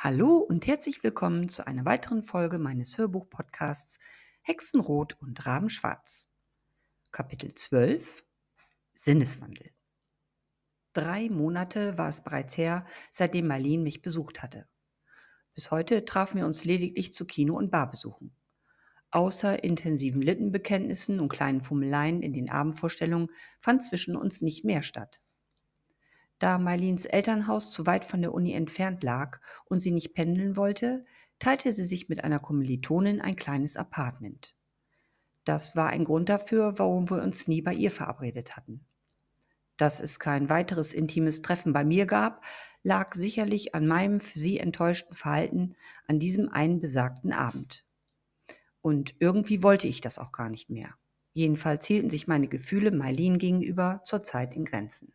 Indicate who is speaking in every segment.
Speaker 1: Hallo und herzlich willkommen zu einer weiteren Folge meines Hörbuch-Podcasts Hexenrot und Rabenschwarz. Kapitel 12 Sinneswandel. Drei Monate war es bereits her, seitdem Marlene mich besucht hatte. Bis heute trafen wir uns lediglich zu Kino- und Barbesuchen. Außer intensiven Lippenbekenntnissen und kleinen Fummeleien in den Abendvorstellungen fand zwischen uns nicht mehr statt. Da Marlins Elternhaus zu weit von der Uni entfernt lag und sie nicht pendeln wollte, teilte sie sich mit einer Kommilitonin ein kleines Apartment. Das war ein Grund dafür, warum wir uns nie bei ihr verabredet hatten. Dass es kein weiteres intimes Treffen bei mir gab, lag sicherlich an meinem für sie enttäuschten Verhalten an diesem einen besagten Abend. Und irgendwie wollte ich das auch gar nicht mehr. Jedenfalls hielten sich meine Gefühle Marlene gegenüber zurzeit in Grenzen.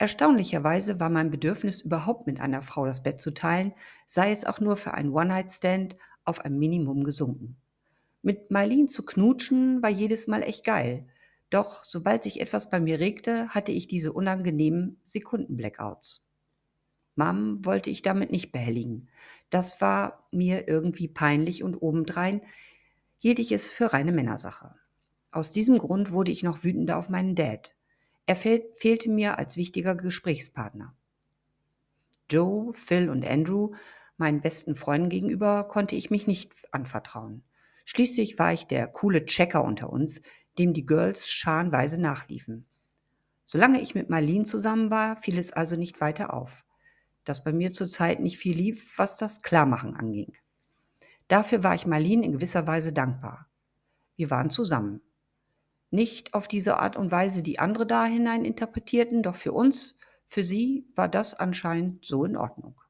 Speaker 1: Erstaunlicherweise war mein Bedürfnis, überhaupt mit einer Frau das Bett zu teilen, sei es auch nur für einen One-Night-Stand, auf ein Minimum gesunken. Mit Marlene zu knutschen war jedes Mal echt geil. Doch sobald sich etwas bei mir regte, hatte ich diese unangenehmen Sekunden-Blackouts. Mom wollte ich damit nicht behelligen. Das war mir irgendwie peinlich und obendrein hielt ich es für reine Männersache. Aus diesem Grund wurde ich noch wütender auf meinen Dad. Er fehl fehlte mir als wichtiger Gesprächspartner. Joe, Phil und Andrew, meinen besten Freunden gegenüber, konnte ich mich nicht anvertrauen. Schließlich war ich der coole Checker unter uns, dem die Girls scharenweise nachliefen. Solange ich mit Marlene zusammen war, fiel es also nicht weiter auf, dass bei mir zurzeit nicht viel lief, was das Klarmachen anging. Dafür war ich Marlene in gewisser Weise dankbar. Wir waren zusammen. Nicht auf diese Art und Weise, die andere da hinein interpretierten, doch für uns, für sie war das anscheinend so in Ordnung.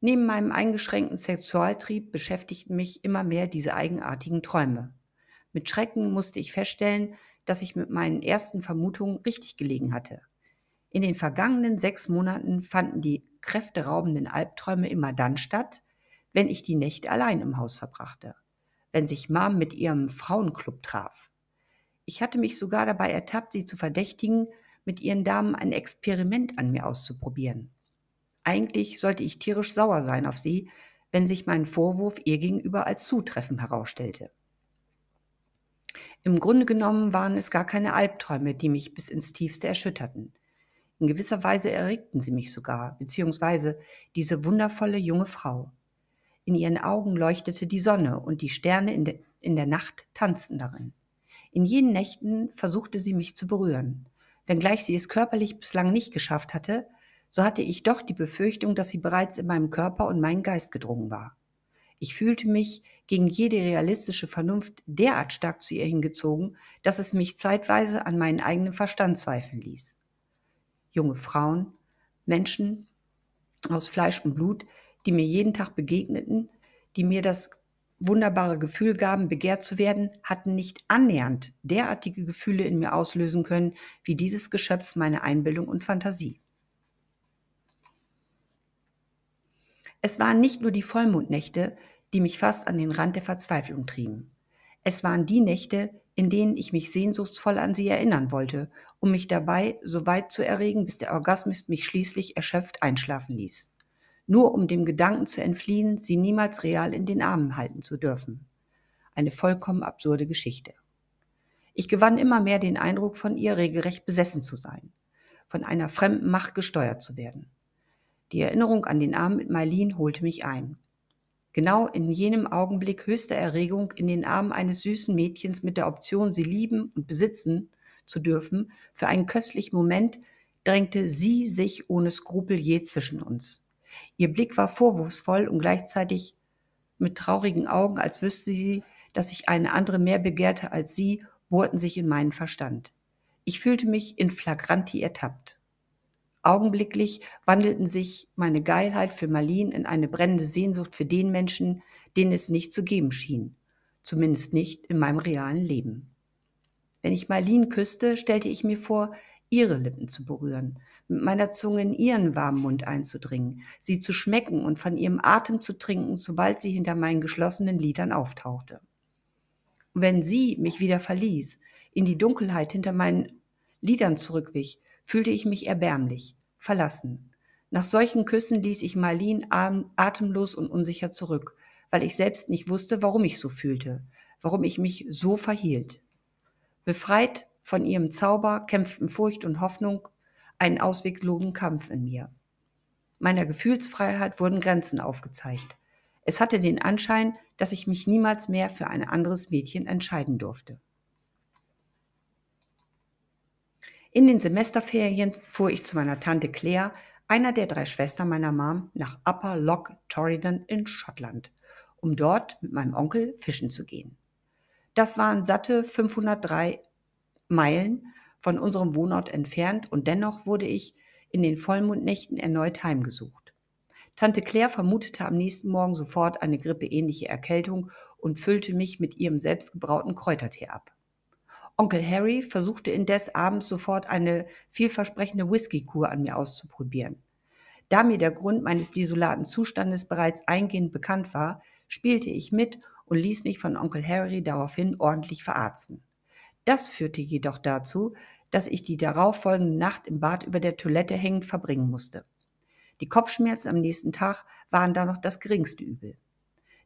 Speaker 1: Neben meinem eingeschränkten Sexualtrieb beschäftigten mich immer mehr diese eigenartigen Träume. Mit Schrecken musste ich feststellen, dass ich mit meinen ersten Vermutungen richtig gelegen hatte. In den vergangenen sechs Monaten fanden die kräfteraubenden Albträume immer dann statt, wenn ich die Nächte allein im Haus verbrachte, wenn sich Mom mit ihrem Frauenclub traf, ich hatte mich sogar dabei ertappt, sie zu verdächtigen, mit ihren Damen ein Experiment an mir auszuprobieren. Eigentlich sollte ich tierisch sauer sein auf sie, wenn sich mein Vorwurf ihr gegenüber als zutreffend herausstellte. Im Grunde genommen waren es gar keine Albträume, die mich bis ins Tiefste erschütterten. In gewisser Weise erregten sie mich sogar, beziehungsweise diese wundervolle junge Frau. In ihren Augen leuchtete die Sonne und die Sterne in, de, in der Nacht tanzten darin. In jenen Nächten versuchte sie mich zu berühren. Wenngleich sie es körperlich bislang nicht geschafft hatte, so hatte ich doch die Befürchtung, dass sie bereits in meinem Körper und meinen Geist gedrungen war. Ich fühlte mich gegen jede realistische Vernunft derart stark zu ihr hingezogen, dass es mich zeitweise an meinen eigenen Verstand zweifeln ließ. Junge Frauen, Menschen aus Fleisch und Blut, die mir jeden Tag begegneten, die mir das wunderbare Gefühl gaben, begehrt zu werden, hatten nicht annähernd derartige Gefühle in mir auslösen können, wie dieses Geschöpf meine Einbildung und Fantasie. Es waren nicht nur die Vollmondnächte, die mich fast an den Rand der Verzweiflung trieben. Es waren die Nächte, in denen ich mich sehnsuchtsvoll an sie erinnern wollte, um mich dabei so weit zu erregen, bis der Orgasmus mich schließlich erschöpft einschlafen ließ nur um dem Gedanken zu entfliehen, sie niemals real in den Armen halten zu dürfen. Eine vollkommen absurde Geschichte. Ich gewann immer mehr den Eindruck, von ihr regelrecht besessen zu sein, von einer fremden Macht gesteuert zu werden. Die Erinnerung an den Abend mit Marlene holte mich ein. Genau in jenem Augenblick höchster Erregung in den Armen eines süßen Mädchens mit der Option, sie lieben und besitzen zu dürfen, für einen köstlichen Moment drängte sie sich ohne Skrupel je zwischen uns. Ihr Blick war vorwurfsvoll und gleichzeitig mit traurigen Augen, als wüsste sie, dass ich eine andere mehr begehrte als sie, bohrten sich in meinen Verstand. Ich fühlte mich in flagranti ertappt. Augenblicklich wandelten sich meine Geilheit für Marlene in eine brennende Sehnsucht für den Menschen, den es nicht zu geben schien. Zumindest nicht in meinem realen Leben. Wenn ich Marlene küsste, stellte ich mir vor, ihre Lippen zu berühren, mit meiner Zunge in ihren warmen Mund einzudringen, sie zu schmecken und von ihrem Atem zu trinken, sobald sie hinter meinen geschlossenen Lidern auftauchte. Und wenn sie mich wieder verließ, in die Dunkelheit hinter meinen Lidern zurückwich, fühlte ich mich erbärmlich, verlassen. Nach solchen Küssen ließ ich Marlene atemlos und unsicher zurück, weil ich selbst nicht wusste, warum ich so fühlte, warum ich mich so verhielt. Befreit von ihrem Zauber kämpften Furcht und Hoffnung einen ausweglosen Kampf in mir. Meiner Gefühlsfreiheit wurden Grenzen aufgezeigt. Es hatte den Anschein, dass ich mich niemals mehr für ein anderes Mädchen entscheiden durfte. In den Semesterferien fuhr ich zu meiner Tante Claire, einer der drei Schwestern meiner Mom, nach Upper Loch Torridon in Schottland, um dort mit meinem Onkel fischen zu gehen. Das waren satte 503 Meilen von unserem Wohnort entfernt und dennoch wurde ich in den Vollmondnächten erneut heimgesucht. Tante Claire vermutete am nächsten Morgen sofort eine grippeähnliche Erkältung und füllte mich mit ihrem selbstgebrauten Kräutertee ab. Onkel Harry versuchte indes abends sofort eine vielversprechende Whiskykur an mir auszuprobieren. Da mir der Grund meines desolaten Zustandes bereits eingehend bekannt war, spielte ich mit und ließ mich von Onkel Harry daraufhin ordentlich verarzten. Das führte jedoch dazu, dass ich die darauffolgende Nacht im Bad über der Toilette hängend verbringen musste. Die Kopfschmerzen am nächsten Tag waren da noch das geringste Übel.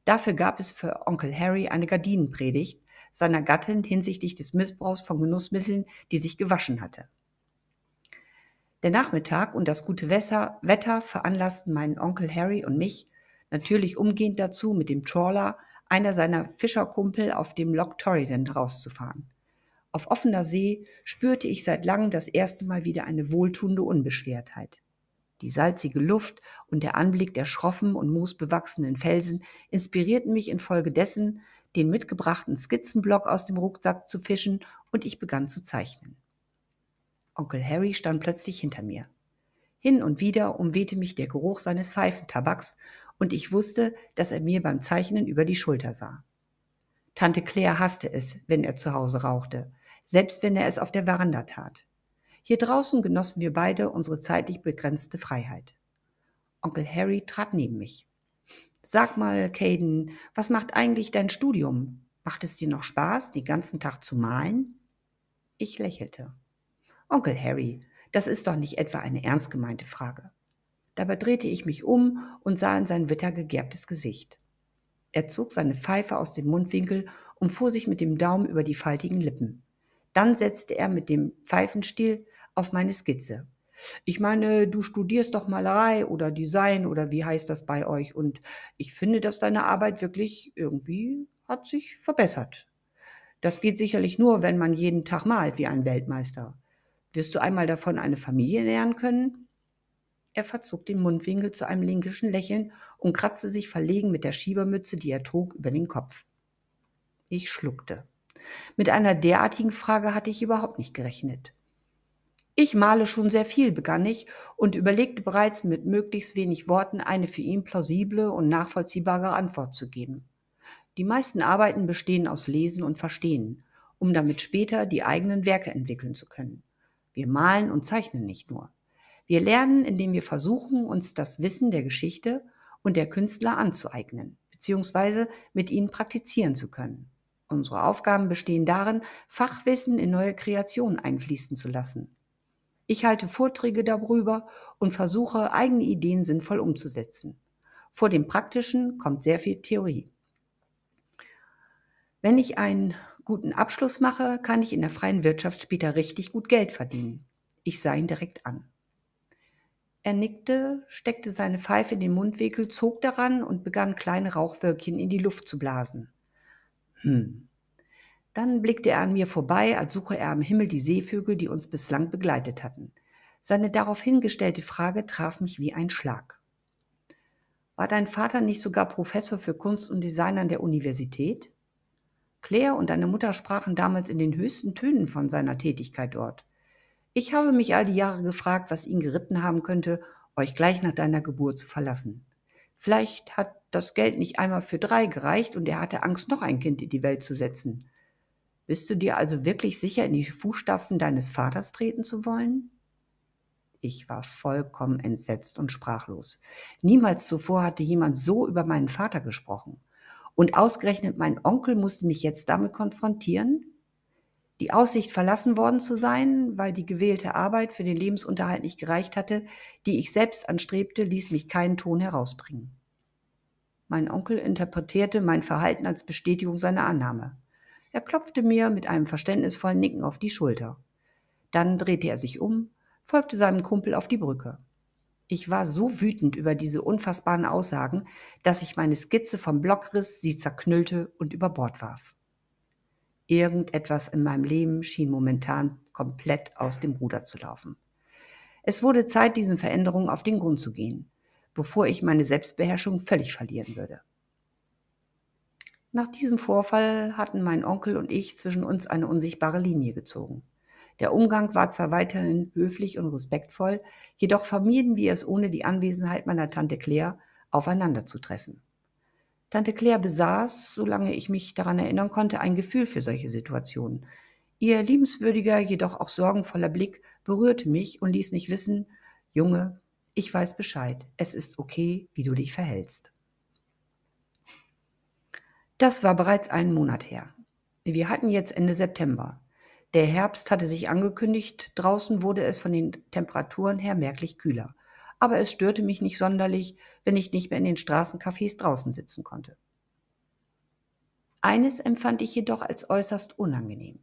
Speaker 1: Dafür gab es für Onkel Harry eine Gardinenpredigt seiner Gattin hinsichtlich des Missbrauchs von Genussmitteln, die sich gewaschen hatte. Der Nachmittag und das gute Wetter veranlassten meinen Onkel Harry und mich natürlich umgehend dazu, mit dem Trawler einer seiner Fischerkumpel auf dem Loch Torridon rauszufahren. Auf offener See spürte ich seit langem das erste Mal wieder eine wohltuende Unbeschwertheit. Die salzige Luft und der Anblick der schroffen und moosbewachsenen Felsen inspirierten mich infolgedessen, den mitgebrachten Skizzenblock aus dem Rucksack zu fischen und ich begann zu zeichnen. Onkel Harry stand plötzlich hinter mir. Hin und wieder umwehte mich der Geruch seines Pfeifentabaks und ich wusste, dass er mir beim Zeichnen über die Schulter sah. Tante Claire hasste es, wenn er zu Hause rauchte, selbst wenn er es auf der Veranda tat. Hier draußen genossen wir beide unsere zeitlich begrenzte Freiheit. Onkel Harry trat neben mich. Sag mal, Caden, was macht eigentlich dein Studium? Macht es dir noch Spaß, den ganzen Tag zu malen? Ich lächelte. Onkel Harry, das ist doch nicht etwa eine ernst gemeinte Frage. Dabei drehte ich mich um und sah in sein wittergegerbtes Gesicht. Er zog seine Pfeife aus dem Mundwinkel und fuhr sich mit dem Daumen über die faltigen Lippen. Dann setzte er mit dem Pfeifenstiel auf meine Skizze. Ich meine, du studierst doch Malerei oder Design oder wie heißt das bei euch und ich finde, dass deine Arbeit wirklich irgendwie hat sich verbessert. Das geht sicherlich nur, wenn man jeden Tag malt wie ein Weltmeister. Wirst du einmal davon eine Familie nähern können? Er verzog den Mundwinkel zu einem linkischen Lächeln und kratzte sich verlegen mit der Schiebermütze, die er trug, über den Kopf. Ich schluckte. Mit einer derartigen Frage hatte ich überhaupt nicht gerechnet. Ich male schon sehr viel, begann ich und überlegte bereits mit möglichst wenig Worten eine für ihn plausible und nachvollziehbare Antwort zu geben. Die meisten Arbeiten bestehen aus Lesen und Verstehen, um damit später die eigenen Werke entwickeln zu können. Wir malen und zeichnen nicht nur. Wir lernen, indem wir versuchen, uns das Wissen der Geschichte und der Künstler anzueignen, beziehungsweise mit ihnen praktizieren zu können. Unsere Aufgaben bestehen darin, Fachwissen in neue Kreationen einfließen zu lassen. Ich halte Vorträge darüber und versuche, eigene Ideen sinnvoll umzusetzen. Vor dem Praktischen kommt sehr viel Theorie. Wenn ich einen guten Abschluss mache, kann ich in der freien Wirtschaft später richtig gut Geld verdienen. Ich sah ihn direkt an. Er nickte, steckte seine Pfeife in den Mundwinkel, zog daran und begann kleine Rauchwölkchen in die Luft zu blasen. Hm, dann blickte er an mir vorbei, als suche er am Himmel die Seevögel, die uns bislang begleitet hatten. Seine darauf hingestellte Frage traf mich wie ein Schlag. War dein Vater nicht sogar Professor für Kunst und Design an der Universität? Claire und deine Mutter sprachen damals in den höchsten Tönen von seiner Tätigkeit dort. Ich habe mich all die Jahre gefragt, was ihn geritten haben könnte, euch gleich nach deiner Geburt zu verlassen. Vielleicht hat das Geld nicht einmal für drei gereicht und er hatte Angst, noch ein Kind in die Welt zu setzen. Bist du dir also wirklich sicher, in die Fußstapfen deines Vaters treten zu wollen? Ich war vollkommen entsetzt und sprachlos. Niemals zuvor hatte jemand so über meinen Vater gesprochen. Und ausgerechnet mein Onkel musste mich jetzt damit konfrontieren? Die Aussicht, verlassen worden zu sein, weil die gewählte Arbeit für den Lebensunterhalt nicht gereicht hatte, die ich selbst anstrebte, ließ mich keinen Ton herausbringen. Mein Onkel interpretierte mein Verhalten als Bestätigung seiner Annahme. Er klopfte mir mit einem verständnisvollen Nicken auf die Schulter. Dann drehte er sich um, folgte seinem Kumpel auf die Brücke. Ich war so wütend über diese unfassbaren Aussagen, dass ich meine Skizze vom Block riss, sie zerknüllte und über Bord warf. Irgendetwas in meinem Leben schien momentan komplett aus dem Ruder zu laufen. Es wurde Zeit, diesen Veränderungen auf den Grund zu gehen, bevor ich meine Selbstbeherrschung völlig verlieren würde. Nach diesem Vorfall hatten mein Onkel und ich zwischen uns eine unsichtbare Linie gezogen. Der Umgang war zwar weiterhin höflich und respektvoll, jedoch vermieden wir es ohne die Anwesenheit meiner Tante Claire aufeinanderzutreffen. Tante Claire besaß, solange ich mich daran erinnern konnte, ein Gefühl für solche Situationen. Ihr liebenswürdiger, jedoch auch sorgenvoller Blick berührte mich und ließ mich wissen, Junge, ich weiß Bescheid, es ist okay, wie du dich verhältst. Das war bereits einen Monat her. Wir hatten jetzt Ende September. Der Herbst hatte sich angekündigt, draußen wurde es von den Temperaturen her merklich kühler. Aber es störte mich nicht sonderlich, wenn ich nicht mehr in den Straßencafés draußen sitzen konnte. Eines empfand ich jedoch als äußerst unangenehm.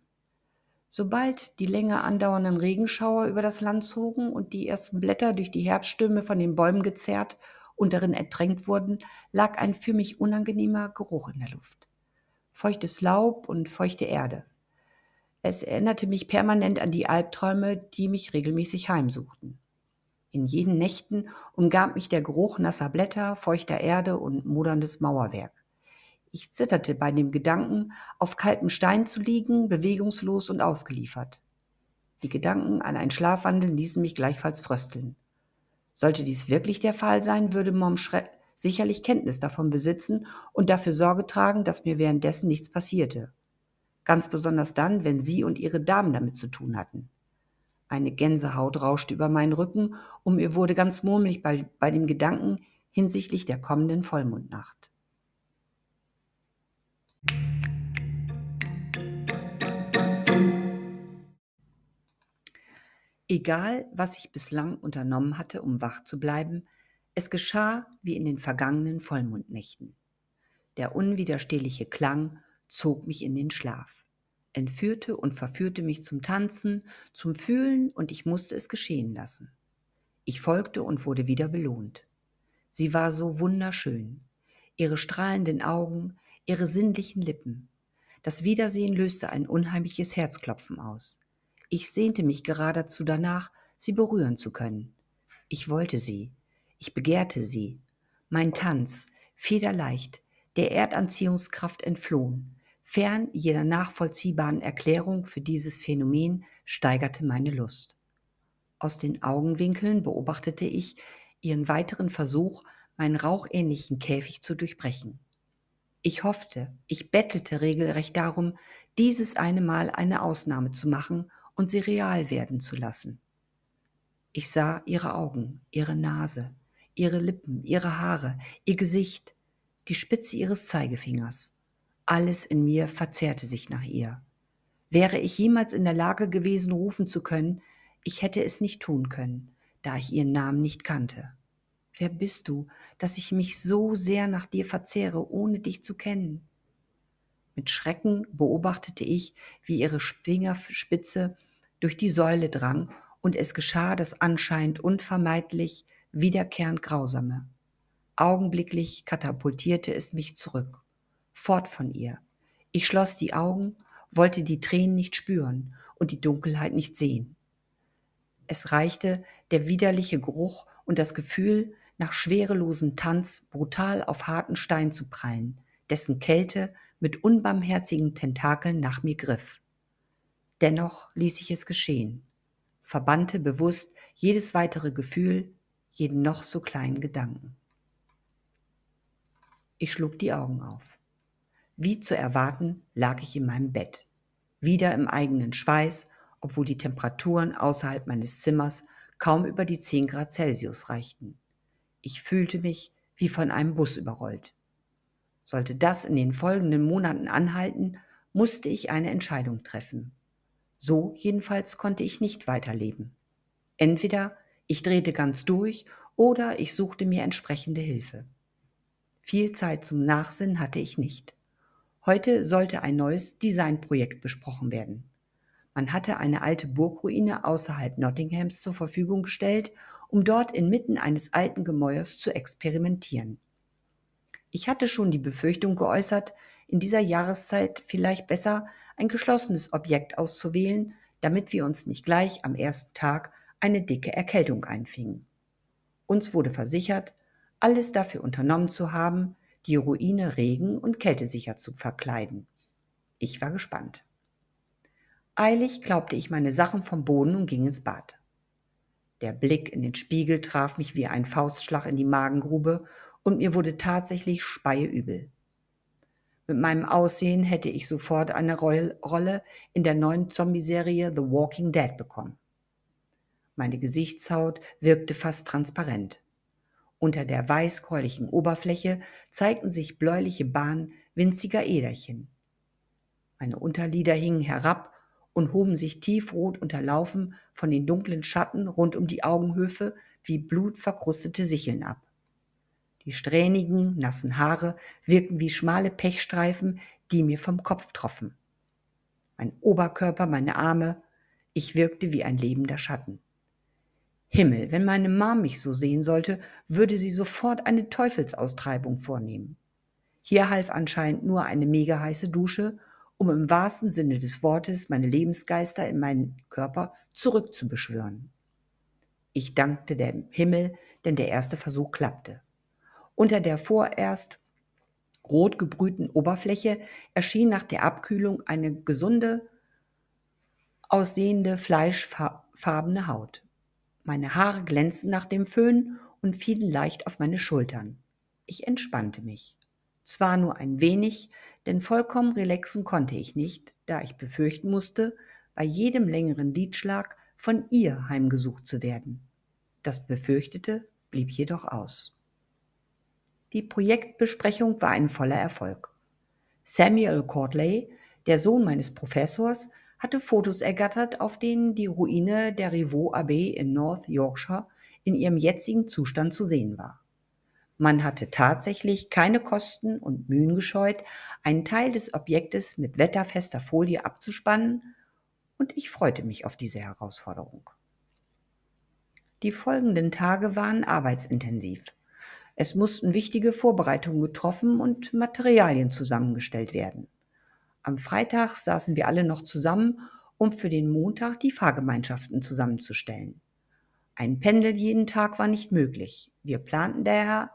Speaker 1: Sobald die länger andauernden Regenschauer über das Land zogen und die ersten Blätter durch die Herbststürme von den Bäumen gezerrt und darin ertränkt wurden, lag ein für mich unangenehmer Geruch in der Luft. Feuchtes Laub und feuchte Erde. Es erinnerte mich permanent an die Albträume, die mich regelmäßig heimsuchten. In jenen Nächten umgab mich der Geruch nasser Blätter, feuchter Erde und moderndes Mauerwerk. Ich zitterte bei dem Gedanken, auf kaltem Stein zu liegen, bewegungslos und ausgeliefert. Die Gedanken an ein Schlafwandeln ließen mich gleichfalls frösteln. Sollte dies wirklich der Fall sein, würde Mom Schre sicherlich Kenntnis davon besitzen und dafür Sorge tragen, dass mir währenddessen nichts passierte ganz besonders dann, wenn sie und ihre Damen damit zu tun hatten. Eine Gänsehaut rauschte über meinen Rücken und mir wurde ganz murmelig bei, bei dem Gedanken hinsichtlich der kommenden Vollmondnacht. Egal, was ich bislang unternommen hatte, um wach zu bleiben, es geschah wie in den vergangenen Vollmondnächten. Der unwiderstehliche Klang zog mich in den Schlaf, entführte und verführte mich zum Tanzen, zum Fühlen, und ich musste es geschehen lassen. Ich folgte und wurde wieder belohnt. Sie war so wunderschön. Ihre strahlenden Augen, ihre sinnlichen Lippen. Das Wiedersehen löste ein unheimliches Herzklopfen aus. Ich sehnte mich geradezu danach, sie berühren zu können. Ich wollte sie. Ich begehrte sie. Mein Tanz, federleicht, der Erdanziehungskraft entflohen, fern jeder nachvollziehbaren Erklärung für dieses Phänomen, steigerte meine Lust. Aus den Augenwinkeln beobachtete ich ihren weiteren Versuch, meinen rauchähnlichen Käfig zu durchbrechen. Ich hoffte, ich bettelte regelrecht darum, dieses eine Mal eine Ausnahme zu machen und sie real werden zu lassen. Ich sah ihre Augen, ihre Nase, ihre Lippen, ihre Haare, ihr Gesicht, die Spitze ihres Zeigefingers. Alles in mir verzehrte sich nach ihr. Wäre ich jemals in der Lage gewesen, rufen zu können, ich hätte es nicht tun können, da ich ihren Namen nicht kannte. Wer bist du, dass ich mich so sehr nach dir verzehre, ohne dich zu kennen? Mit Schrecken beobachtete ich, wie ihre Fingerspitze durch die Säule drang, und es geschah das anscheinend unvermeidlich wiederkehrend Grausame. Augenblicklich katapultierte es mich zurück fort von ihr. Ich schloss die Augen, wollte die Tränen nicht spüren und die Dunkelheit nicht sehen. Es reichte der widerliche Geruch und das Gefühl, nach schwerelosem Tanz brutal auf harten Stein zu prallen, dessen Kälte mit unbarmherzigen Tentakeln nach mir griff. Dennoch ließ ich es geschehen, verbannte bewusst jedes weitere Gefühl, jeden noch so kleinen Gedanken. Ich schlug die Augen auf. Wie zu erwarten, lag ich in meinem Bett. Wieder im eigenen Schweiß, obwohl die Temperaturen außerhalb meines Zimmers kaum über die 10 Grad Celsius reichten. Ich fühlte mich wie von einem Bus überrollt. Sollte das in den folgenden Monaten anhalten, musste ich eine Entscheidung treffen. So jedenfalls konnte ich nicht weiterleben. Entweder ich drehte ganz durch oder ich suchte mir entsprechende Hilfe. Viel Zeit zum Nachsinn hatte ich nicht. Heute sollte ein neues Designprojekt besprochen werden. Man hatte eine alte Burgruine außerhalb Nottinghams zur Verfügung gestellt, um dort inmitten eines alten Gemäuers zu experimentieren. Ich hatte schon die Befürchtung geäußert, in dieser Jahreszeit vielleicht besser ein geschlossenes Objekt auszuwählen, damit wir uns nicht gleich am ersten Tag eine dicke Erkältung einfingen. Uns wurde versichert, alles dafür unternommen zu haben, die Ruine regen- und kältesicher zu verkleiden. Ich war gespannt. Eilig klaubte ich meine Sachen vom Boden und ging ins Bad. Der Blick in den Spiegel traf mich wie ein Faustschlag in die Magengrube und mir wurde tatsächlich speiübel. Mit meinem Aussehen hätte ich sofort eine Rolle in der neuen Zombie-Serie The Walking Dead bekommen. Meine Gesichtshaut wirkte fast transparent. Unter der weißgräulichen Oberfläche zeigten sich bläuliche Bahnen winziger Äderchen. Meine Unterlider hingen herab und hoben sich tiefrot unterlaufen von den dunklen Schatten rund um die Augenhöfe wie blutverkrustete Sicheln ab. Die strähnigen, nassen Haare wirkten wie schmale Pechstreifen, die mir vom Kopf troffen. Mein Oberkörper, meine Arme, ich wirkte wie ein lebender Schatten. Himmel, wenn meine Mom mich so sehen sollte, würde sie sofort eine Teufelsaustreibung vornehmen. Hier half anscheinend nur eine mega heiße Dusche, um im wahrsten Sinne des Wortes meine Lebensgeister in meinen Körper zurückzubeschwören. Ich dankte dem Himmel, denn der erste Versuch klappte. Unter der vorerst rot gebrühten Oberfläche erschien nach der Abkühlung eine gesunde aussehende fleischfarbene Haut. Meine Haare glänzten nach dem Föhn und fielen leicht auf meine Schultern. Ich entspannte mich. Zwar nur ein wenig, denn vollkommen relaxen konnte ich nicht, da ich befürchten musste, bei jedem längeren Liedschlag von ihr heimgesucht zu werden. Das Befürchtete blieb jedoch aus. Die Projektbesprechung war ein voller Erfolg. Samuel Courtley, der Sohn meines Professors, hatte Fotos ergattert, auf denen die Ruine der Rivaux Abbey in North Yorkshire in ihrem jetzigen Zustand zu sehen war. Man hatte tatsächlich keine Kosten und Mühen gescheut, einen Teil des Objektes mit wetterfester Folie abzuspannen, und ich freute mich auf diese Herausforderung. Die folgenden Tage waren arbeitsintensiv. Es mussten wichtige Vorbereitungen getroffen und Materialien zusammengestellt werden. Am Freitag saßen wir alle noch zusammen, um für den Montag die Fahrgemeinschaften zusammenzustellen. Ein Pendel jeden Tag war nicht möglich. Wir planten daher,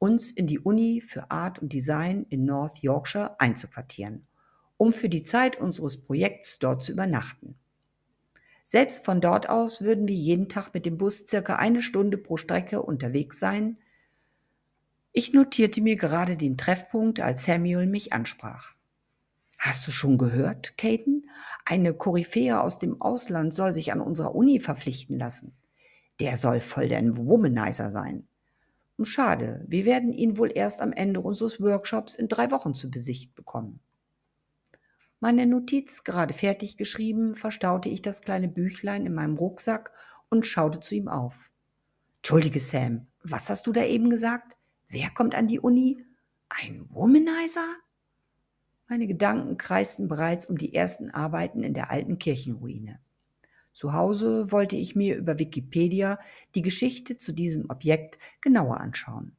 Speaker 1: uns in die Uni für Art und Design in North Yorkshire einzuquartieren, um für die Zeit unseres Projekts dort zu übernachten. Selbst von dort aus würden wir jeden Tag mit dem Bus circa eine Stunde pro Strecke unterwegs sein. Ich notierte mir gerade den Treffpunkt, als Samuel mich ansprach. Hast du schon gehört, Caden? Eine Koryphäe aus dem Ausland soll sich an unserer Uni verpflichten lassen. Der soll voll der Womanizer sein. Schade, wir werden ihn wohl erst am Ende unseres Workshops in drei Wochen zu Besicht bekommen. Meine Notiz gerade fertig geschrieben, verstaute ich das kleine Büchlein in meinem Rucksack und schaute zu ihm auf. Entschuldige, Sam, was hast du da eben gesagt? Wer kommt an die Uni? Ein Womanizer? Meine Gedanken kreisten bereits um die ersten Arbeiten in der alten Kirchenruine. Zu Hause wollte ich mir über Wikipedia die Geschichte zu diesem Objekt genauer anschauen.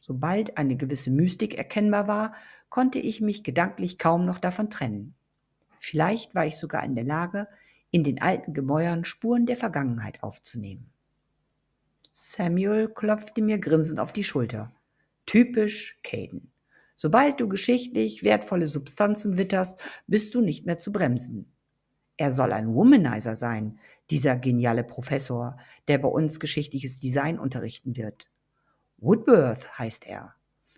Speaker 1: Sobald eine gewisse Mystik erkennbar war, konnte ich mich gedanklich kaum noch davon trennen. Vielleicht war ich sogar in der Lage, in den alten Gemäuern Spuren der Vergangenheit aufzunehmen. Samuel klopfte mir grinsend auf die Schulter. Typisch Caden. Sobald du geschichtlich wertvolle Substanzen witterst, bist du nicht mehr zu bremsen. Er soll ein Womanizer sein, dieser geniale Professor, der bei uns geschichtliches Design unterrichten wird. Woodworth heißt er.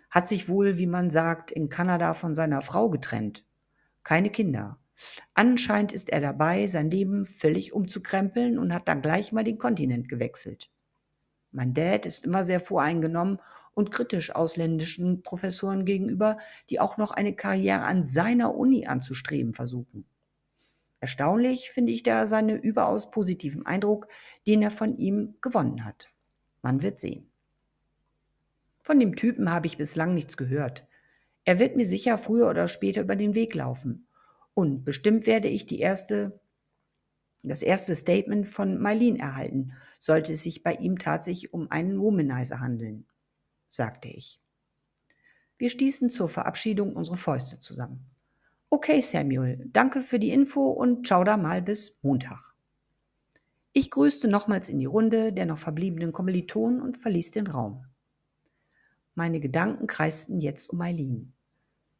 Speaker 1: Hat sich wohl, wie man sagt, in Kanada von seiner Frau getrennt. Keine Kinder. Anscheinend ist er dabei, sein Leben völlig umzukrempeln und hat dann gleich mal den Kontinent gewechselt. Mein Dad ist immer sehr voreingenommen und kritisch ausländischen Professoren gegenüber, die auch noch eine Karriere an seiner Uni anzustreben versuchen. Erstaunlich finde ich da seine überaus positiven Eindruck, den er von ihm gewonnen hat. Man wird sehen. Von dem Typen habe ich bislang nichts gehört. Er wird mir sicher früher oder später über den Weg laufen. Und bestimmt werde ich die erste, das erste Statement von Marlene erhalten, sollte es sich bei ihm tatsächlich um einen Womanizer handeln, sagte ich. Wir stießen zur Verabschiedung unsere Fäuste zusammen. Okay, Samuel, danke für die Info und ciao da mal bis Montag. Ich grüßte nochmals in die Runde der noch verbliebenen Kommilitonen und verließ den Raum. Meine Gedanken kreisten jetzt um Eileen.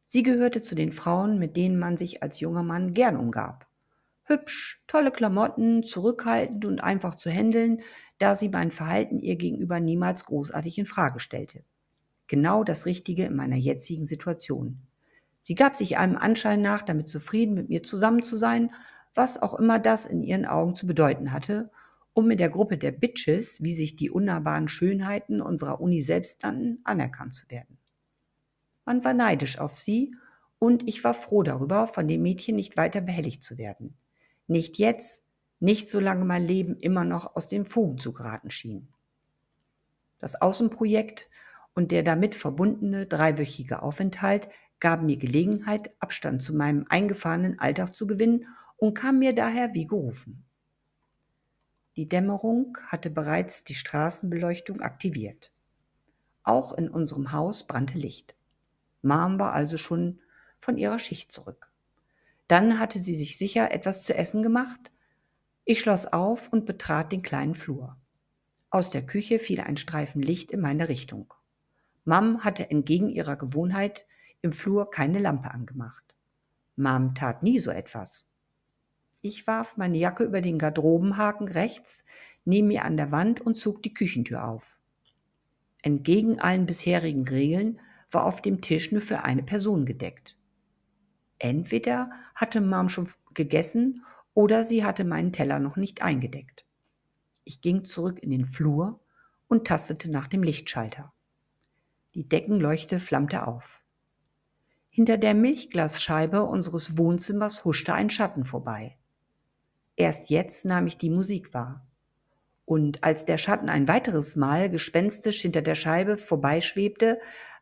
Speaker 1: Sie gehörte zu den Frauen, mit denen man sich als junger Mann gern umgab. Hübsch, tolle Klamotten, zurückhaltend und einfach zu händeln, da sie mein Verhalten ihr gegenüber niemals großartig in Frage stellte. Genau das Richtige in meiner jetzigen Situation. Sie gab sich einem Anschein nach damit zufrieden, mit mir zusammen zu sein, was auch immer das in ihren Augen zu bedeuten hatte, um in der Gruppe der Bitches, wie sich die unnahbaren Schönheiten unserer Uni selbst nannten, anerkannt zu werden. Man war neidisch auf sie und ich war froh darüber, von dem Mädchen nicht weiter behelligt zu werden. Nicht jetzt, nicht solange mein Leben immer noch aus den Fugen zu geraten schien. Das Außenprojekt und der damit verbundene dreiwöchige Aufenthalt gaben mir Gelegenheit, Abstand zu meinem eingefahrenen Alltag zu gewinnen und kam mir daher wie gerufen. Die Dämmerung hatte bereits die Straßenbeleuchtung aktiviert. Auch in unserem Haus brannte Licht. Mom war also schon von ihrer Schicht zurück. Dann hatte sie sich sicher etwas zu essen gemacht. Ich schloss auf und betrat den kleinen Flur. Aus der Küche fiel ein Streifen Licht in meine Richtung. Mom hatte entgegen ihrer Gewohnheit im Flur keine Lampe angemacht. Mom tat nie so etwas. Ich warf meine Jacke über den Garderobenhaken rechts, neben mir an der Wand und zog die Küchentür auf. Entgegen allen bisherigen Regeln war auf dem Tisch nur für eine Person gedeckt. Entweder hatte Mom schon gegessen oder sie hatte meinen Teller noch nicht eingedeckt. Ich ging zurück in den Flur und tastete nach dem Lichtschalter. Die Deckenleuchte flammte auf. Hinter der Milchglasscheibe unseres Wohnzimmers huschte ein Schatten vorbei. Erst jetzt nahm ich die Musik wahr. Und als der Schatten ein weiteres Mal gespenstisch hinter der Scheibe vorbeischwebte,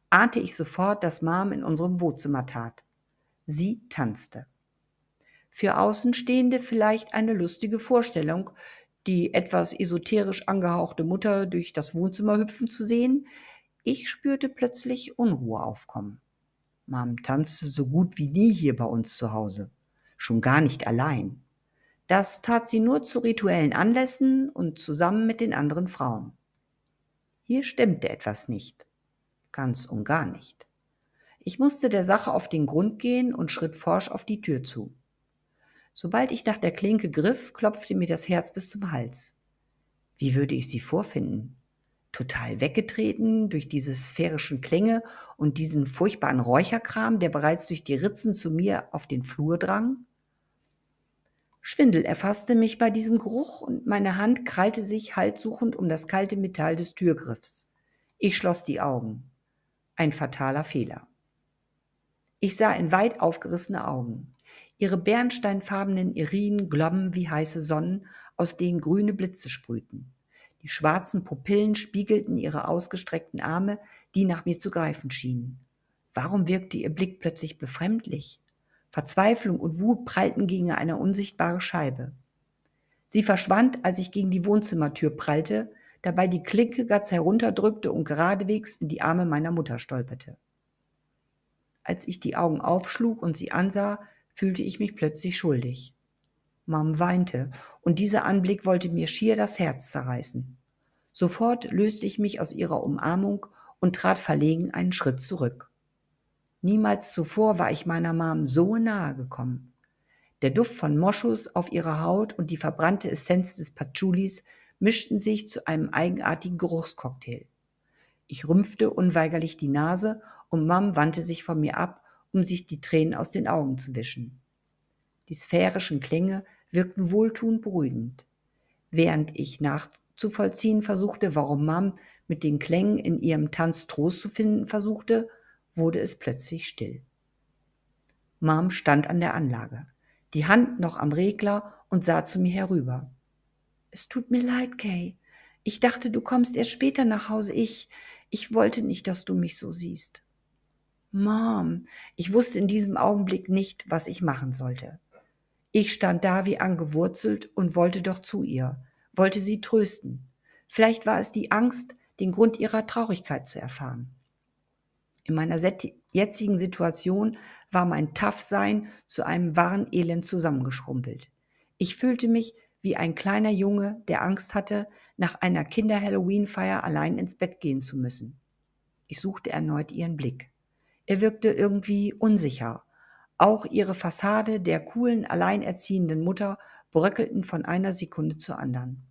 Speaker 1: ahnte ich sofort, dass Mom in unserem Wohnzimmer tat. Sie tanzte. Für Außenstehende vielleicht eine lustige Vorstellung, die etwas esoterisch angehauchte Mutter durch das Wohnzimmer hüpfen zu sehen. Ich spürte plötzlich Unruhe aufkommen. Mom tanzte so gut wie nie hier bei uns zu Hause. Schon gar nicht allein. Das tat sie nur zu rituellen Anlässen und zusammen mit den anderen Frauen. Hier stimmte etwas nicht. Ganz und gar nicht. Ich musste der Sache auf den Grund gehen und schritt forsch auf die Tür zu. Sobald ich nach der Klinke griff, klopfte mir das Herz bis zum Hals. Wie würde ich sie vorfinden? total weggetreten durch diese sphärischen Klänge und diesen furchtbaren Räucherkram, der bereits durch die Ritzen zu mir auf den Flur drang? Schwindel erfasste mich bei diesem Geruch und meine Hand krallte sich haltsuchend um das kalte Metall des Türgriffs. Ich schloss die Augen. Ein fataler Fehler. Ich sah in weit aufgerissene Augen. Ihre bernsteinfarbenen Irinen glommen wie heiße Sonnen, aus denen grüne Blitze sprühten. Die schwarzen Pupillen spiegelten ihre ausgestreckten Arme, die nach mir zu greifen schienen. Warum wirkte ihr Blick plötzlich befremdlich? Verzweiflung und Wut prallten gegen eine unsichtbare Scheibe. Sie verschwand, als ich gegen die Wohnzimmertür prallte, dabei die Klinke ganz herunterdrückte und geradewegs in die Arme meiner Mutter stolperte. Als ich die Augen aufschlug und sie ansah, fühlte ich mich plötzlich schuldig. Mom weinte, und dieser Anblick wollte mir schier das Herz zerreißen. Sofort löste ich mich aus ihrer Umarmung und trat verlegen einen Schritt zurück. Niemals zuvor war ich meiner Mom so nahe gekommen. Der Duft von Moschus auf ihrer Haut und die verbrannte Essenz des Patchoulis mischten sich zu einem eigenartigen Geruchscocktail. Ich rümpfte unweigerlich die Nase und Mom wandte sich von mir ab, um sich die Tränen aus den Augen zu wischen. Die sphärischen Klänge wirkten wohltuend beruhigend. Während ich nachzuvollziehen versuchte, warum Mam mit den Klängen in ihrem Tanz Trost zu finden versuchte, wurde es plötzlich still. Mam stand an der Anlage. die Hand noch am Regler und sah zu mir herüber. Es tut mir leid, Kay. Ich dachte, du kommst erst später nach Hause. Ich, ich wollte nicht, dass du mich so siehst. Mom, ich wusste in diesem Augenblick nicht, was ich machen sollte. Ich stand da wie angewurzelt und wollte doch zu ihr, wollte sie trösten. Vielleicht war es die Angst, den Grund ihrer Traurigkeit zu erfahren. In meiner jetzigen Situation war mein Toughsein zu einem wahren Elend zusammengeschrumpelt. Ich fühlte mich wie ein kleiner Junge, der Angst hatte, nach einer Kinder-Halloween-Feier allein ins Bett gehen zu müssen. Ich suchte erneut ihren Blick. Er wirkte irgendwie unsicher. Auch ihre Fassade der coolen, alleinerziehenden Mutter bröckelten von einer Sekunde zur anderen.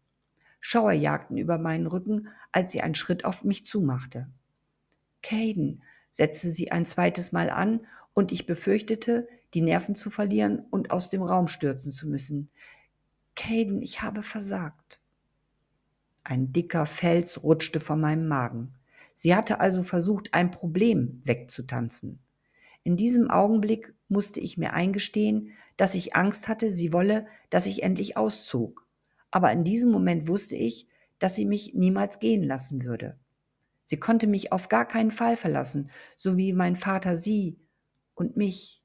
Speaker 1: Schauer jagten über meinen Rücken, als sie einen Schritt auf mich zumachte. Caden, setzte sie ein zweites Mal an, und ich befürchtete, die Nerven zu verlieren und aus dem Raum stürzen zu müssen. Caden, ich habe versagt. Ein dicker Fels rutschte von meinem Magen. Sie hatte also versucht, ein Problem wegzutanzen. In diesem Augenblick musste ich mir eingestehen, dass ich Angst hatte, sie wolle, dass ich endlich auszog. Aber in diesem Moment wusste ich, dass sie mich niemals gehen lassen würde. Sie konnte mich auf gar keinen Fall verlassen, so wie mein Vater sie und mich.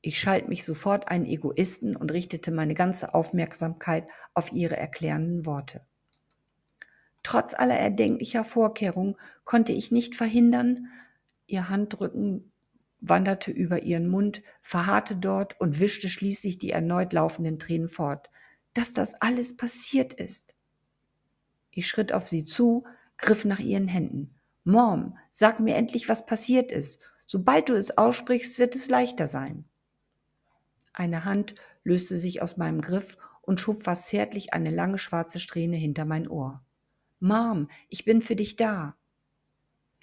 Speaker 1: Ich schalt mich sofort einen Egoisten und richtete meine ganze Aufmerksamkeit auf ihre erklärenden Worte. Trotz aller erdenklicher Vorkehrungen konnte ich nicht verhindern, ihr Handrücken wanderte über ihren Mund, verharrte dort und wischte schließlich die erneut laufenden Tränen fort, dass das alles passiert ist. Ich schritt auf sie zu, griff nach ihren Händen. Mom, sag mir endlich, was passiert ist. Sobald du es aussprichst, wird es leichter sein. Eine Hand löste sich aus meinem Griff und schob fast zärtlich eine lange schwarze Strähne hinter mein Ohr. Mom, ich bin für dich da.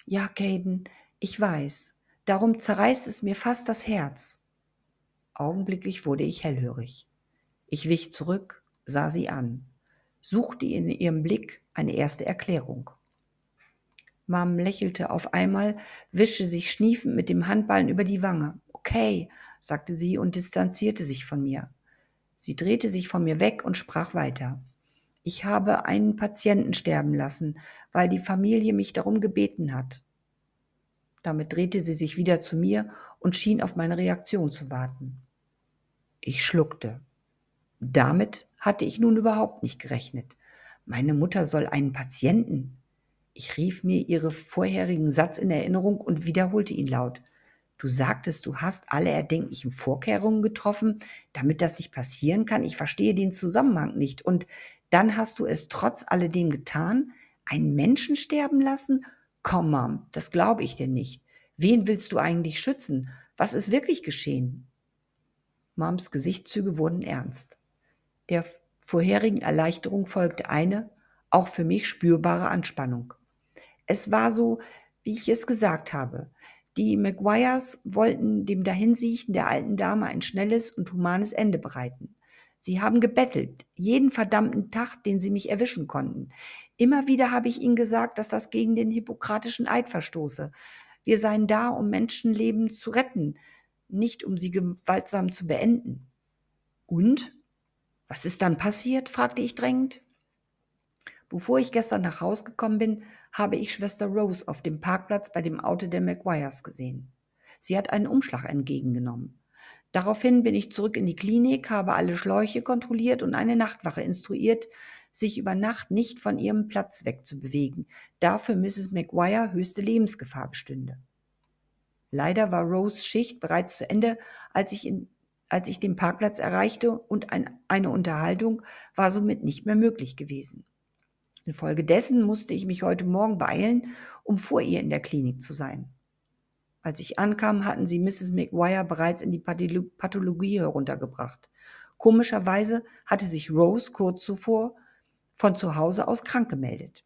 Speaker 1: Ja, Caden, ich weiß. Darum zerreißt es mir fast das Herz. Augenblicklich wurde ich hellhörig. Ich wich zurück, sah sie an, suchte in ihrem Blick eine erste Erklärung. Mom lächelte auf einmal, wischte sich schniefend mit dem Handballen über die Wange. Okay, sagte sie und distanzierte sich von mir. Sie drehte sich von mir weg und sprach weiter. Ich habe einen Patienten sterben lassen, weil die Familie mich darum gebeten hat. Damit drehte sie sich wieder zu mir und schien auf meine Reaktion zu warten. Ich schluckte. Damit hatte ich nun überhaupt nicht gerechnet. Meine Mutter soll einen Patienten. Ich rief mir ihre vorherigen Satz in Erinnerung und wiederholte ihn laut. Du sagtest, du hast alle erdenklichen Vorkehrungen getroffen, damit das nicht passieren kann. Ich verstehe den Zusammenhang nicht. Und dann hast du es trotz alledem getan, einen Menschen sterben lassen? Komm, Mom, das glaube ich dir nicht. Wen willst du eigentlich schützen? Was ist wirklich geschehen? Moms Gesichtszüge wurden ernst. Der vorherigen Erleichterung folgte eine, auch für mich spürbare Anspannung. Es war so, wie ich es gesagt habe. Die Maguires wollten dem Dahinsiechen der alten Dame ein schnelles und humanes Ende bereiten. Sie haben gebettelt, jeden verdammten Tag, den sie mich erwischen konnten. Immer wieder habe ich ihnen gesagt, dass das gegen den hippokratischen Eid verstoße. Wir seien da, um Menschenleben zu retten, nicht um sie gewaltsam zu beenden. Und? Was ist dann passiert? fragte ich drängend. Bevor ich gestern nach Haus gekommen bin, habe ich Schwester Rose auf dem Parkplatz bei dem Auto der McGuires gesehen. Sie hat einen Umschlag entgegengenommen. Daraufhin bin ich zurück in die Klinik, habe alle Schläuche kontrolliert und eine Nachtwache instruiert, sich über Nacht nicht von ihrem Platz wegzubewegen, da für Mrs. McGuire höchste Lebensgefahr bestünde. Leider war Rose Schicht bereits zu Ende, als ich, in, als ich den Parkplatz erreichte und ein, eine Unterhaltung war somit nicht mehr möglich gewesen. Infolgedessen musste ich mich heute Morgen beeilen, um vor ihr in der Klinik zu sein. Als ich ankam, hatten sie Mrs. McGuire bereits in die Pathologie heruntergebracht. Komischerweise hatte sich Rose kurz zuvor von zu Hause aus krank gemeldet.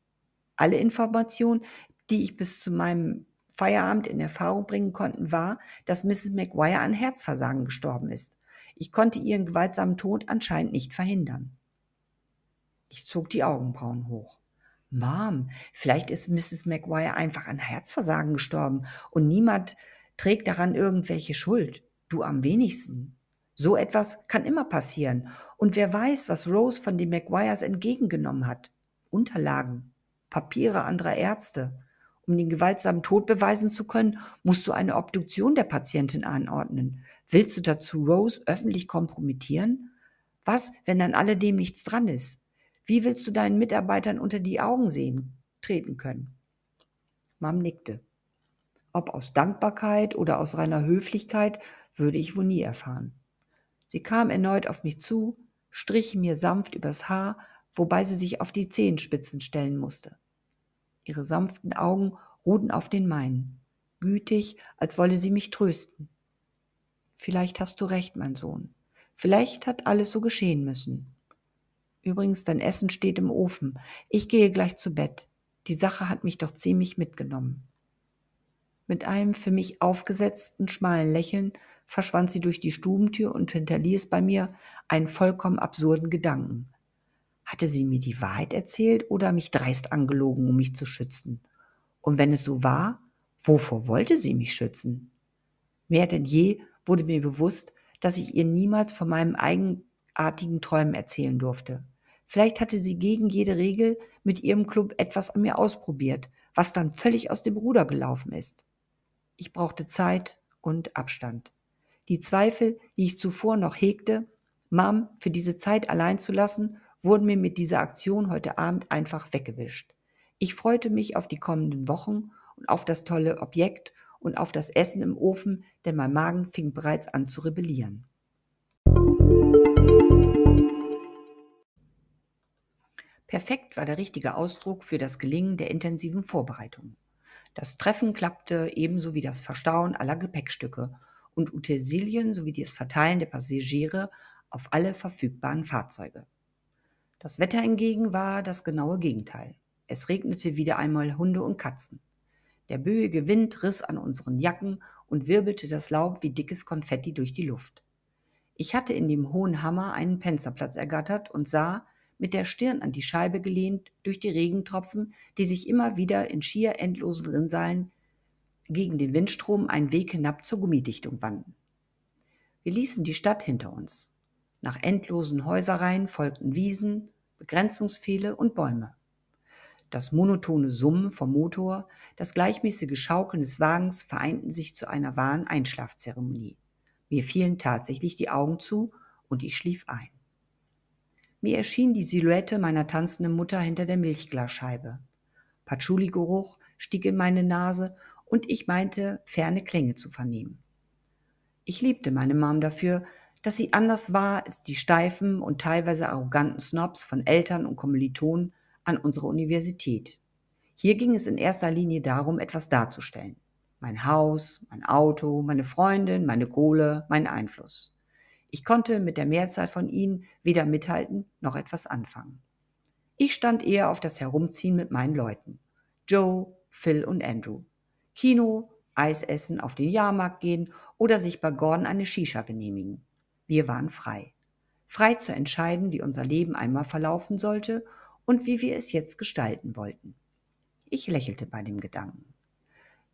Speaker 1: Alle Informationen, die ich bis zu meinem Feierabend in Erfahrung bringen konnte, war, dass Mrs. McGuire an Herzversagen gestorben ist. Ich konnte ihren gewaltsamen Tod anscheinend nicht verhindern. Ich zog die Augenbrauen hoch. Mom, vielleicht ist Mrs. McGuire einfach an Herzversagen gestorben und niemand trägt daran irgendwelche Schuld. Du am wenigsten. So etwas kann immer passieren. Und wer weiß, was Rose von den McGuires entgegengenommen hat. Unterlagen, Papiere anderer Ärzte. Um den gewaltsamen Tod beweisen zu können, musst du eine Obduktion der Patientin anordnen. Willst du dazu Rose öffentlich kompromittieren? Was, wenn an alledem nichts dran ist? Wie willst du deinen Mitarbeitern unter die Augen sehen, treten können? Mom nickte. Ob aus Dankbarkeit oder aus reiner Höflichkeit, würde ich wohl nie erfahren. Sie kam erneut auf mich zu, strich mir sanft übers Haar, wobei sie sich auf die Zehenspitzen stellen musste. Ihre sanften Augen ruhten auf den meinen, gütig, als wolle sie mich trösten. Vielleicht hast du recht, mein Sohn. Vielleicht hat alles so geschehen müssen. Übrigens, dein Essen steht im Ofen. Ich gehe gleich zu Bett. Die Sache hat mich doch ziemlich mitgenommen. Mit einem für mich aufgesetzten, schmalen Lächeln verschwand sie durch die Stubentür und hinterließ bei mir einen vollkommen absurden Gedanken. Hatte sie mir die Wahrheit erzählt oder mich dreist angelogen, um mich zu schützen? Und wenn es so war, wovor wollte sie mich schützen? Mehr denn je wurde mir bewusst, dass ich ihr niemals von meinem eigenartigen Träumen erzählen durfte. Vielleicht hatte sie gegen jede Regel mit ihrem Club etwas an mir ausprobiert, was dann völlig aus dem Ruder gelaufen ist. Ich brauchte Zeit und Abstand. Die Zweifel, die ich zuvor noch hegte, Mom für diese Zeit allein zu lassen, wurden mir mit dieser Aktion heute Abend einfach weggewischt. Ich freute mich auf die kommenden Wochen und auf das tolle Objekt und auf das Essen im Ofen, denn mein Magen fing bereits an zu rebellieren. Perfekt war der richtige Ausdruck für das Gelingen der intensiven Vorbereitung. Das Treffen klappte ebenso wie das Verstauen aller Gepäckstücke und Utensilien sowie das Verteilen der Passagiere auf alle verfügbaren Fahrzeuge. Das Wetter hingegen war das genaue Gegenteil. Es regnete wieder einmal Hunde und Katzen. Der böige Wind riss an unseren Jacken und wirbelte das Laub wie dickes Konfetti durch die Luft. Ich hatte in dem hohen Hammer einen Fensterplatz ergattert und sah, mit der Stirn an die Scheibe gelehnt, durch die Regentropfen, die sich immer wieder in schier endlosen Rinnsalen gegen den Windstrom einen Weg hinab zur Gummidichtung wanden. Wir ließen die Stadt hinter uns. Nach endlosen Häuserreihen folgten Wiesen, Begrenzungspfähle und Bäume. Das monotone Summen vom Motor, das gleichmäßige Schaukeln des Wagens vereinten sich zu einer wahren Einschlafzeremonie. Mir fielen tatsächlich die Augen zu und ich schlief ein. Mir erschien die Silhouette meiner tanzenden Mutter hinter der Milchglasscheibe. Patchouli-Geruch stieg in meine Nase und ich meinte, ferne Klänge zu vernehmen. Ich liebte meine Mom dafür, dass sie anders war als die steifen und teilweise arroganten Snobs von Eltern und Kommilitonen an unserer Universität. Hier ging es in erster Linie darum, etwas darzustellen. Mein Haus, mein Auto, meine Freundin, meine Kohle, mein Einfluss. Ich konnte mit der Mehrzahl von ihnen weder mithalten noch etwas anfangen. Ich stand eher auf das Herumziehen mit meinen Leuten. Joe, Phil und Andrew. Kino, Eis essen, auf den Jahrmarkt gehen oder sich bei Gordon eine Shisha genehmigen. Wir waren frei. Frei zu entscheiden, wie unser Leben einmal verlaufen sollte und wie wir es jetzt gestalten wollten. Ich lächelte bei dem Gedanken.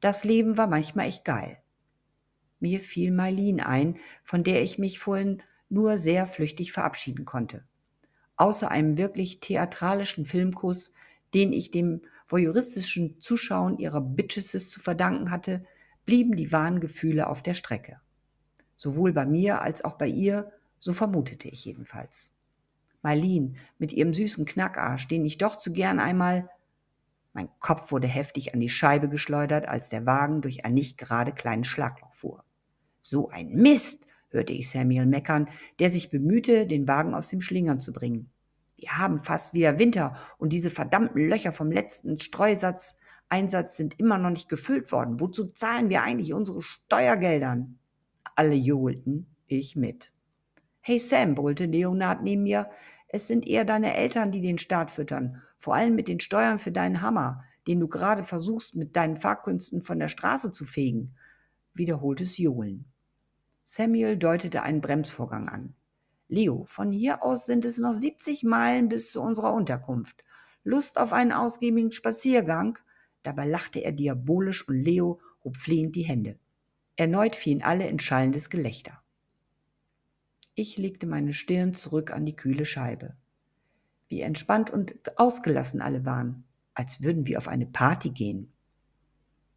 Speaker 1: Das Leben war manchmal echt geil. Mir fiel Marlene ein, von der ich mich vorhin nur sehr flüchtig verabschieden konnte. Außer einem wirklich theatralischen Filmkuss, den ich dem voyeuristischen Zuschauen ihrer Bitches zu verdanken hatte, blieben die wahren Gefühle auf der Strecke. Sowohl bei mir als auch bei ihr, so vermutete ich jedenfalls. Marlene mit ihrem süßen Knackarsch, den ich doch zu gern einmal mein Kopf wurde heftig an die Scheibe geschleudert, als der Wagen durch ein nicht gerade kleines Schlagloch fuhr. So ein Mist, hörte ich Samuel meckern, der sich bemühte, den Wagen aus dem Schlingern zu bringen. Wir haben fast wieder Winter und diese verdammten Löcher vom letzten Streusatz Einsatz sind immer noch nicht gefüllt worden. Wozu zahlen wir eigentlich unsere Steuergeldern? Alle johlten, ich mit. Hey Sam, brüllte Leonard neben mir, es sind eher deine Eltern, die den Staat füttern, vor allem mit den Steuern für deinen Hammer, den du gerade versuchst, mit deinen Fahrkünsten von der Straße zu fegen, wiederholtes Johlen. Samuel deutete einen Bremsvorgang an. Leo, von hier aus sind es noch 70 Meilen bis zu unserer Unterkunft. Lust auf einen ausgiebigen Spaziergang? Dabei lachte er diabolisch und Leo hob flehend die Hände. Erneut fielen alle in schallendes Gelächter. Ich legte meine Stirn zurück an die kühle Scheibe. Wie entspannt und ausgelassen alle waren, als würden wir auf eine Party gehen.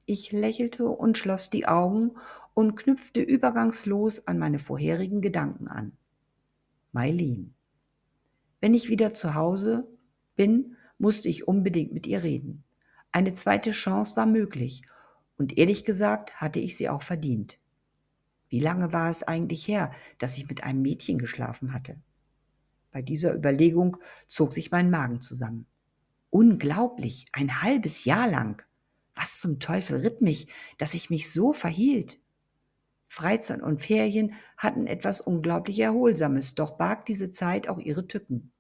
Speaker 1: Ich lächelte und schloss die Augen und knüpfte übergangslos an meine vorherigen Gedanken an. Mailin. Wenn ich wieder zu Hause bin, musste ich unbedingt mit ihr reden. Eine zweite Chance war möglich und ehrlich gesagt hatte ich sie auch verdient. Wie lange war es eigentlich her, dass ich mit einem Mädchen geschlafen hatte? Bei dieser Überlegung zog sich mein Magen zusammen. Unglaublich, ein halbes Jahr lang. Was zum Teufel ritt mich, dass ich mich so verhielt? Freizeit und Ferien hatten etwas unglaublich Erholsames, doch barg diese Zeit auch ihre Tücken.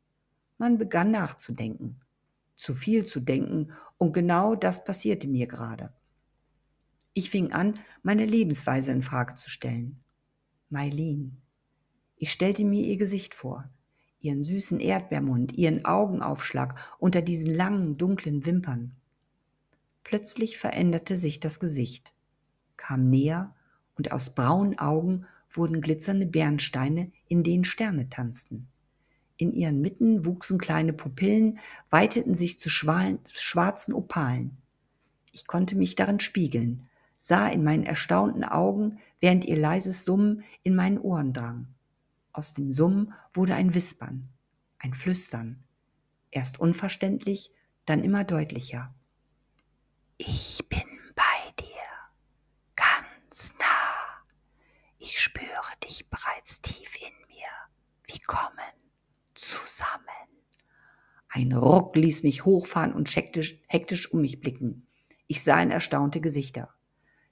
Speaker 1: Man begann nachzudenken, zu viel zu denken, und genau das passierte mir gerade. Ich fing an, meine Lebensweise in Frage zu stellen. Mailin. Ich stellte mir ihr Gesicht vor, ihren süßen Erdbeermund, ihren Augenaufschlag unter diesen langen, dunklen Wimpern. Plötzlich veränderte sich das Gesicht, kam näher und aus braunen Augen wurden glitzernde Bernsteine, in denen Sterne tanzten. In ihren Mitten wuchsen kleine Pupillen, weiteten sich zu schwarzen Opalen. Ich konnte mich darin spiegeln, sah in meinen erstaunten Augen, während ihr leises Summen in meinen Ohren drang. Aus dem Summen wurde ein Wispern, ein Flüstern, erst unverständlich, dann immer deutlicher. Ich bin bei dir, ganz nah. Ich spüre dich bereits tief in mir. Wir kommen zusammen. Ein Ruck ließ mich hochfahren und hektisch, hektisch um mich blicken. Ich sah in erstaunte Gesichter.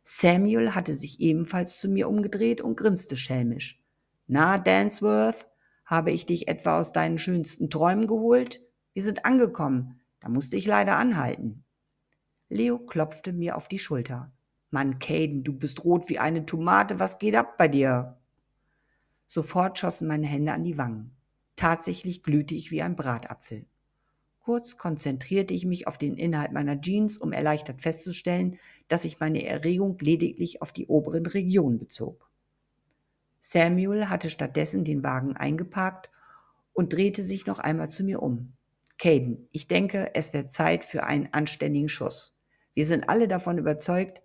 Speaker 1: Samuel hatte sich ebenfalls zu mir umgedreht und grinste schelmisch. Na, Dansworth, habe ich dich etwa aus deinen schönsten Träumen geholt? Wir sind angekommen. Da musste ich leider anhalten. Leo klopfte mir auf die Schulter. Mann, Caden, du bist rot wie eine Tomate. Was geht ab bei dir? Sofort schossen meine Hände an die Wangen. Tatsächlich glühte ich wie ein Bratapfel. Kurz konzentrierte ich mich auf den Inhalt meiner Jeans, um erleichtert festzustellen, dass sich meine Erregung lediglich auf die oberen Regionen bezog. Samuel hatte stattdessen den Wagen eingeparkt und drehte sich noch einmal zu mir um. Caden, ich denke, es wird Zeit für einen anständigen Schuss. Wir sind alle davon überzeugt,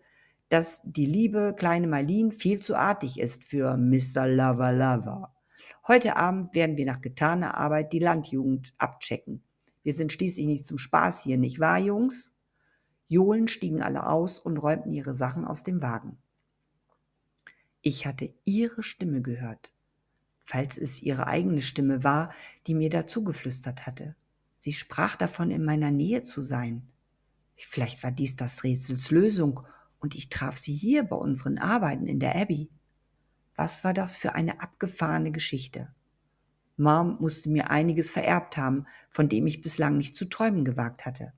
Speaker 1: dass die liebe kleine Marlene viel zu artig ist für Mr. Lover Lover. Heute Abend werden wir nach getaner Arbeit die Landjugend abchecken. Wir sind schließlich nicht zum Spaß hier, nicht wahr, Jungs? Johlen stiegen alle aus und räumten ihre Sachen aus dem Wagen. Ich hatte ihre Stimme gehört, falls es ihre eigene Stimme war, die mir dazugeflüstert hatte. Sie sprach davon, in meiner Nähe zu sein. Vielleicht war dies das Rätsels Lösung und ich traf sie hier bei unseren Arbeiten in der Abbey. Was war das für eine abgefahrene Geschichte? Mom musste mir einiges vererbt haben, von dem ich bislang nicht zu träumen gewagt hatte.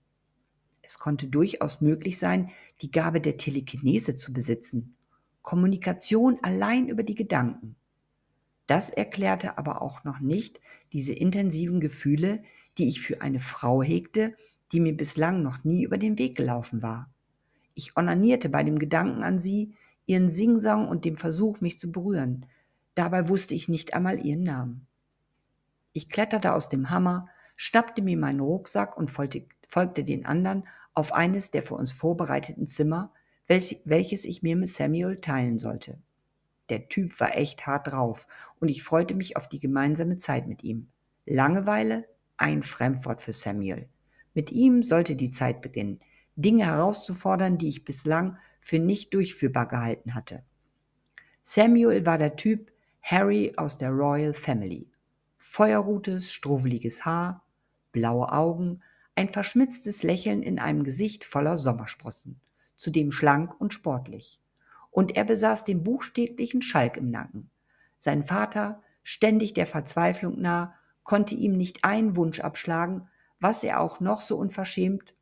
Speaker 1: Es konnte durchaus möglich sein, die Gabe der Telekinese zu besitzen. Kommunikation allein über die Gedanken. Das erklärte aber auch noch nicht diese intensiven Gefühle, die ich für eine Frau hegte, die mir bislang noch nie über den Weg gelaufen war. Ich onanierte bei dem Gedanken an sie, ihren Singsang und dem Versuch, mich zu berühren. Dabei wusste ich nicht einmal ihren Namen. Ich kletterte aus dem Hammer, schnappte mir meinen Rucksack und folgte den anderen auf eines der für uns vorbereiteten Zimmer, welches ich mir mit Samuel teilen sollte. Der Typ war echt hart drauf und ich freute mich auf die gemeinsame Zeit mit ihm. Langeweile? Ein Fremdwort für Samuel. Mit ihm sollte die Zeit beginnen, Dinge herauszufordern, die ich bislang für nicht durchführbar gehalten hatte. Samuel war der Typ Harry aus der Royal Family. Feuerrotes, struweliges Haar, blaue Augen, ein verschmitztes Lächeln in einem Gesicht voller Sommersprossen, zudem schlank und sportlich. Und er besaß den buchstäblichen Schalk im Nacken. Sein Vater, ständig der Verzweiflung nah, konnte ihm nicht einen Wunsch abschlagen, was er auch noch so unverschämt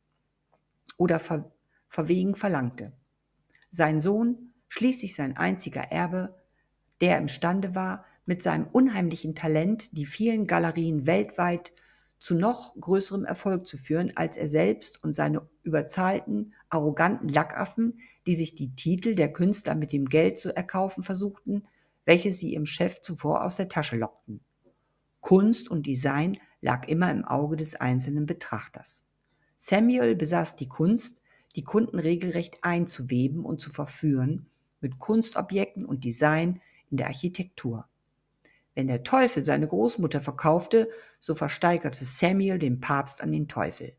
Speaker 1: oder ver verwegen verlangte. Sein Sohn, schließlich sein einziger Erbe, der imstande war, mit seinem unheimlichen Talent die vielen Galerien weltweit zu noch größerem Erfolg zu führen als er selbst und seine überzahlten, arroganten Lackaffen, die sich die Titel der Künstler mit dem Geld zu erkaufen versuchten, welche sie ihrem Chef zuvor aus der Tasche lockten. Kunst und Design lag immer im Auge des einzelnen Betrachters. Samuel besaß die Kunst, die Kunden regelrecht einzuweben und zu verführen mit Kunstobjekten und Design in der Architektur. Wenn der Teufel seine Großmutter verkaufte, so versteigerte Samuel den Papst an den Teufel.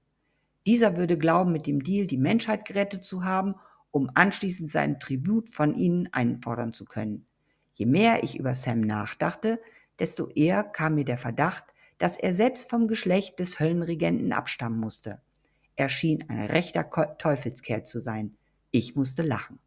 Speaker 1: Dieser würde glauben, mit dem Deal die Menschheit gerettet zu haben, um anschließend seinen Tribut von ihnen einfordern zu können. Je mehr ich über Sam nachdachte, desto eher kam mir der Verdacht, dass er selbst vom Geschlecht des Höllenregenten abstammen musste. Er schien ein rechter Teufelskerl zu sein. Ich musste lachen.